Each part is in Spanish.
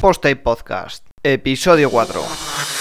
Post Podcast, episodio 4.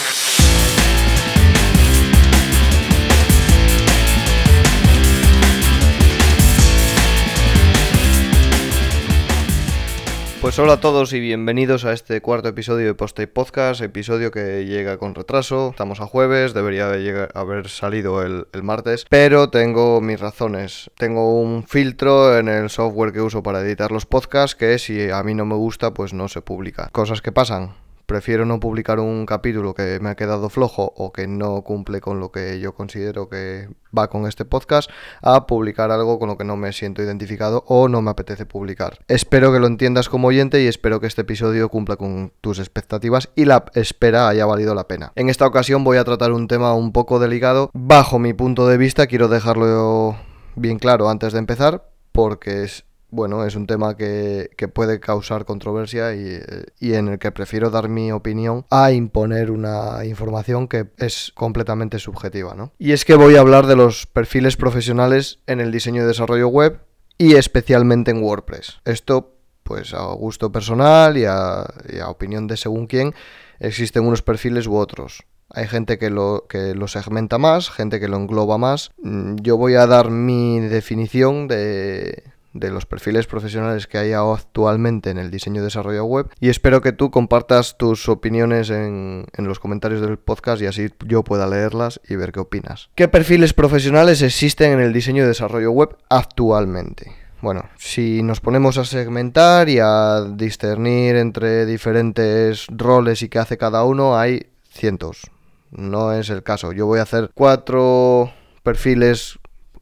Pues hola a todos y bienvenidos a este cuarto episodio de Post Podcast, episodio que llega con retraso, estamos a jueves, debería haber salido el, el, martes, pero tengo mis razones. Tengo un filtro en el software que uso para editar los podcasts que si a mí no me gusta pues no se publica. Cosas que pasan prefiero no publicar un capítulo que me ha quedado flojo o que no cumple con lo que yo considero que va con este podcast a publicar algo con lo que no me siento identificado o no me apetece publicar. Espero que lo entiendas como oyente y espero que este episodio cumpla con tus expectativas y la espera haya valido la pena. En esta ocasión voy a tratar un tema un poco delicado. Bajo mi punto de vista quiero dejarlo bien claro antes de empezar porque es bueno, es un tema que, puede causar controversia y, y, en el que prefiero dar mi opinión a imponer una información que es completamente subjetiva, ¿no? Y es que voy a hablar de los perfiles profesionales en el diseño y desarrollo web y especialmente en WordPress. Esto, pues a gusto personal y a, y a opinión de según quién, existen unos perfiles u otros. Hay gente que lo, que lo segmenta más, gente que lo engloba más. Mm, yo voy a dar mi definición de, de los perfiles profesionales que hay actualmente en el diseño y desarrollo web y espero que tú compartas tus opiniones en, en, los comentarios del podcast y así yo pueda leerlas y ver qué opinas. ¿Qué perfiles profesionales existen en el diseño y desarrollo web actualmente? Bueno, si nos ponemos a segmentar y a discernir entre diferentes roles y qué hace cada uno, hay cientos. No es el caso. Yo voy a hacer cuatro perfiles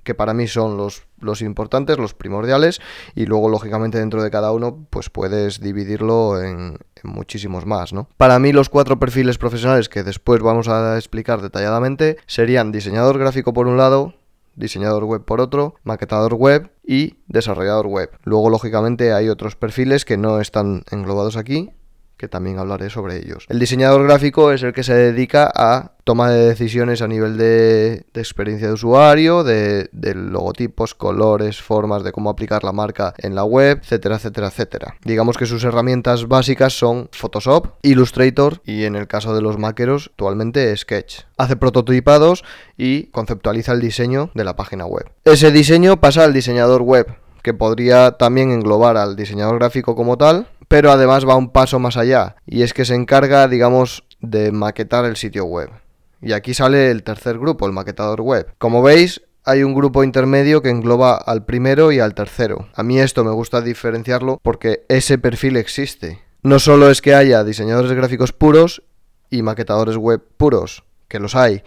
que para mí son los, los importantes, los primordiales, y luego, lógicamente, dentro de cada uno, pues puedes dividirlo en, muchísimos más, ¿no? Para mí, los cuatro perfiles profesionales que después vamos a explicar detalladamente serían diseñador gráfico por un lado, diseñador web por otro, maquetador web y desarrollador web. Luego, lógicamente, hay otros perfiles que no están englobados aquí, que también hablaré sobre ellos. El diseñador gráfico es el que se dedica a toma de decisiones a nivel de, experiencia de usuario, de, logotipos, colores, formas de cómo aplicar la marca en la web, etcétera, etcétera, etcétera. Digamos que sus herramientas básicas son Photoshop, Illustrator y en el caso de los maqueros actualmente Sketch. Hace prototipados y conceptualiza el diseño de la página web. Ese diseño pasa al diseñador web, que podría también englobar al diseñador gráfico como tal, pero además va un paso más allá y es que se encarga, digamos, de maquetar el sitio web. Y aquí sale el tercer grupo, el maquetador web. Como veis, hay un grupo intermedio que engloba al primero y al tercero. A mí esto me gusta diferenciarlo porque ese perfil existe. No solo es que haya diseñadores gráficos puros y maquetadores web puros, que los hay,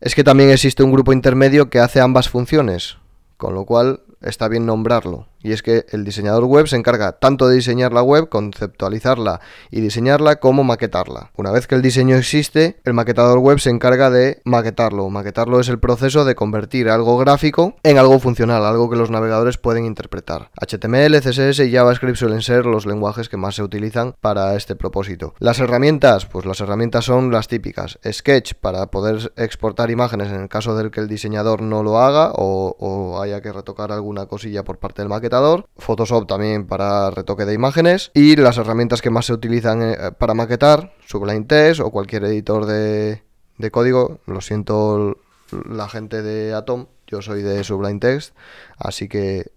es que también existe un grupo intermedio que hace ambas funciones, con lo cual está bien nombrarlo. Y es que el diseñador web se encarga tanto de diseñar la web, conceptualizarla y diseñarla, como maquetarla. Una vez que el diseño existe, el maquetador web se encarga de maquetarlo. Maquetarlo es el proceso de convertir algo gráfico en algo funcional, algo que los navegadores pueden interpretar. HTML, CSS y JavaScript suelen ser los lenguajes que más se utilizan para este propósito. Las herramientas, pues las herramientas son las típicas. Sketch para poder exportar imágenes en el caso del que el diseñador no lo haga o, haya que retocar alguna cosilla por parte del maquetador Photoshop también para retoque de imágenes y las herramientas que más se utilizan eh, para maquetar, Sublime Text o cualquier editor de, código. Lo siento la gente de Atom, yo soy de Sublime Text, así que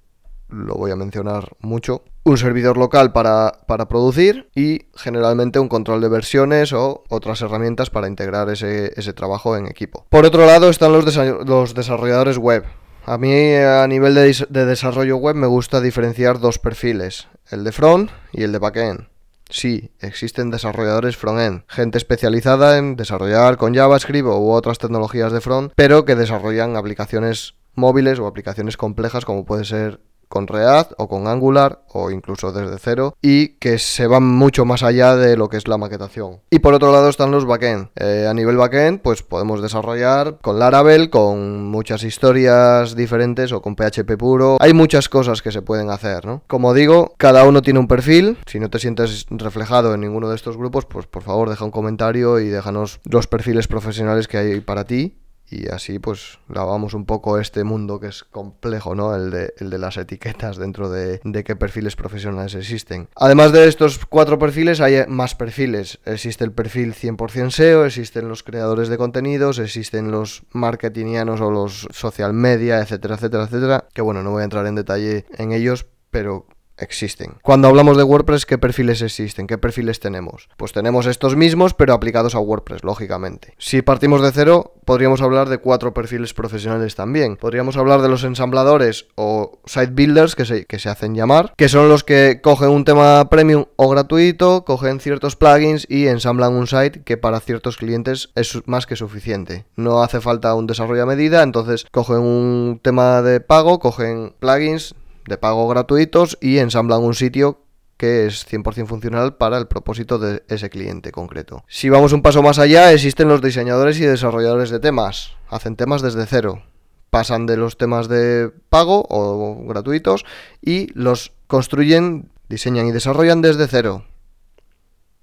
lo voy a mencionar mucho. Un servidor local para, producir y generalmente un control de versiones o otras herramientas para integrar ese, trabajo en equipo. Por otro lado están los, los desarrolladores web. A mí a nivel de, desarrollo web me gusta diferenciar dos perfiles, el de front y el de backend. Sí, existen desarrolladores front-end, gente especializada en desarrollar con JavaScript u otras tecnologías de front, pero que desarrollan aplicaciones móviles o aplicaciones complejas como puede ser con React o con Angular o incluso desde cero y que se van mucho más allá de lo que es la maquetación. Y por otro lado están los backend. Eh, a nivel backend pues podemos desarrollar con Laravel, con muchas historias diferentes o con PHP puro. Hay muchas cosas que se pueden hacer, ¿no? Como digo, cada uno tiene un perfil. Si no te sientes reflejado en ninguno de estos grupos, pues por favor deja un comentario y déjanos los perfiles profesionales que hay para ti y así pues lavamos un poco este mundo que es complejo, ¿no? El de, el de las etiquetas dentro de, de, qué perfiles profesionales existen. Además de estos cuatro perfiles hay más perfiles. Existe el perfil 100% SEO, existen los creadores de contenidos, existen los marketingianos o los social media, etcétera, etcétera, etcétera. Que bueno, no voy a entrar en detalle en ellos, pero existen. Cuando hablamos de WordPress, ¿qué perfiles existen? ¿Qué perfiles tenemos? Pues tenemos estos mismos, pero aplicados a WordPress, lógicamente. Si partimos de cero, podríamos hablar de cuatro perfiles profesionales también. Podríamos hablar de los ensambladores o site builders, que se, que se hacen llamar, que son los que cogen un tema premium o gratuito, cogen ciertos plugins y ensamblan un site que para ciertos clientes es más que suficiente. No hace falta un desarrollo a medida, entonces cogen un tema de pago, cogen plugins, de pago gratuitos y ensamblan un sitio que es 100% funcional para el propósito de ese cliente concreto. Si vamos un paso más allá, existen los diseñadores y desarrolladores de temas. Hacen temas desde cero. Pasan de los temas de pago o gratuitos y los construyen, diseñan y desarrollan desde cero.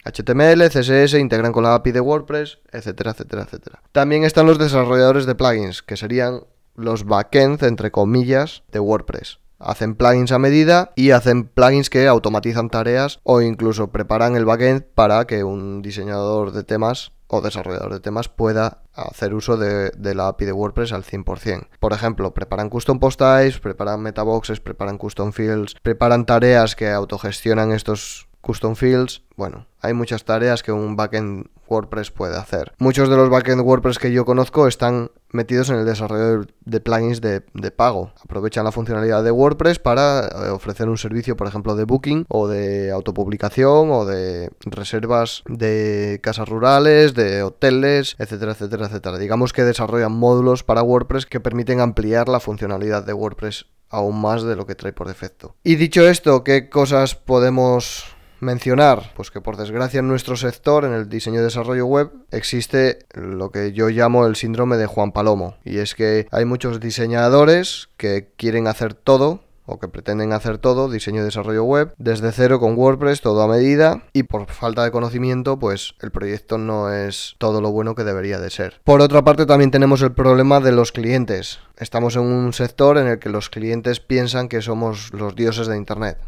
HTML, CSS, integran con la API de WordPress, etcétera, etcétera, etcétera. También están los desarrolladores de plugins, que serían los backends, entre comillas, de WordPress. Hacen plugins a medida y hacen plugins que automatizan tareas o incluso preparan el backend para que un diseñador de temas o desarrollador de temas pueda hacer uso de, la API de WordPress al 100%. Por ejemplo, preparan custom post types, preparan metaboxes, preparan custom fields, preparan tareas que autogestionan estos custom fields. Bueno, hay muchas tareas que un backend WordPress puede hacer. Muchos de los backend WordPress que yo conozco están metidos en el desarrollo de plugins de, pago. Aprovechan la funcionalidad de WordPress para eh, ofrecer un servicio, por ejemplo, de booking o de autopublicación o de reservas de casas rurales, de hoteles, etcétera, etcétera, etcétera. Digamos que desarrollan módulos para WordPress que permiten ampliar la funcionalidad de WordPress aún más de lo que trae por defecto. Y dicho esto, ¿qué cosas podemos mencionar, pues que por desgracia en nuestro sector, en el diseño y desarrollo web, existe lo que yo llamo el síndrome de Juan Palomo. Y es que hay muchos diseñadores que quieren hacer todo o que pretenden hacer todo, diseño y desarrollo web, desde cero con WordPress, todo a medida, y por falta de conocimiento, pues el proyecto no es todo lo bueno que debería de ser. Por otra parte, también tenemos el problema de los clientes. Estamos en un sector en el que los clientes piensan que somos los dioses de Internet.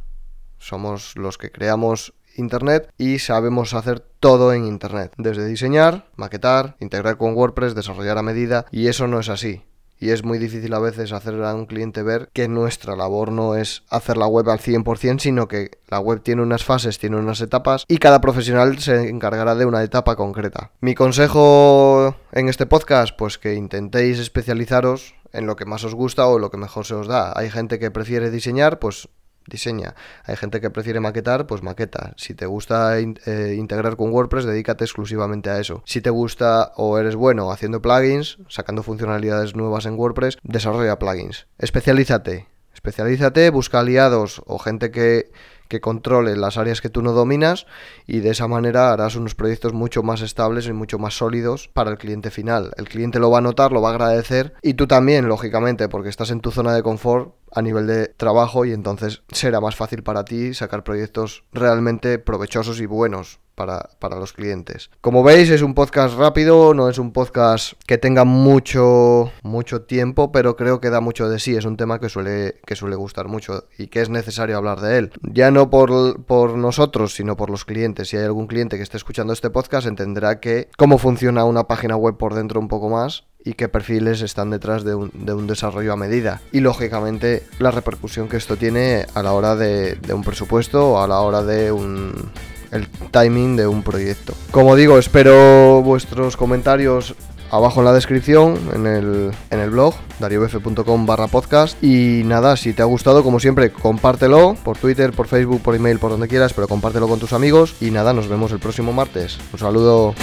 Somos los que creamos Internet y sabemos hacer todo en Internet, desde diseñar, maquetar, integrar con WordPress, desarrollar a medida, y eso no es así. Y es muy difícil a veces hacer a un cliente ver que nuestra labor no es hacer la web al 100%, sino que la web tiene unas fases, tiene unas etapas y cada profesional se encargará de una etapa concreta. Mi consejo en este podcast, pues que intentéis especializaros en lo que más os gusta o lo que mejor se os da. Hay gente que prefiere diseñar, pues diseña. Hay gente que prefiere maquetar, pues maqueta. Si te gusta eh, integrar con WordPress, dedícate exclusivamente a eso. Si te gusta o eres bueno haciendo plugins, sacando funcionalidades nuevas en WordPress, desarrolla plugins. Especialízate. Especialízate, busca aliados o gente que que controle las áreas que tú no dominas y de esa manera harás unos proyectos mucho más estables y mucho más sólidos para el cliente final. El cliente lo va a notar, lo va a agradecer y tú también, lógicamente, porque estás en tu zona de confort a nivel de trabajo y entonces será más fácil para ti sacar proyectos realmente provechosos y buenos para, para, los clientes. Como veis, es un podcast rápido, no es un podcast que tenga mucho, mucho tiempo, pero creo que da mucho de sí. Es un tema que suele, que suele gustar mucho y que es necesario hablar de él. Ya no por, por nosotros, sino por los clientes. Si hay algún cliente que esté escuchando este podcast, entenderá que cómo funciona una página web por dentro un poco más y qué perfiles están detrás de un, de un, desarrollo a medida. Y lógicamente la repercusión que esto tiene a la hora de, de un presupuesto o a la hora de un, el timing de un proyecto. Como digo, espero vuestros comentarios abajo en la descripción, en el, en el blog, dariobf.com barra podcast. Y nada, si te ha gustado, como siempre, compártelo por Twitter, por Facebook, por email, por donde quieras, pero compártelo con tus amigos. Y nada, nos vemos el próximo martes. Un saludo.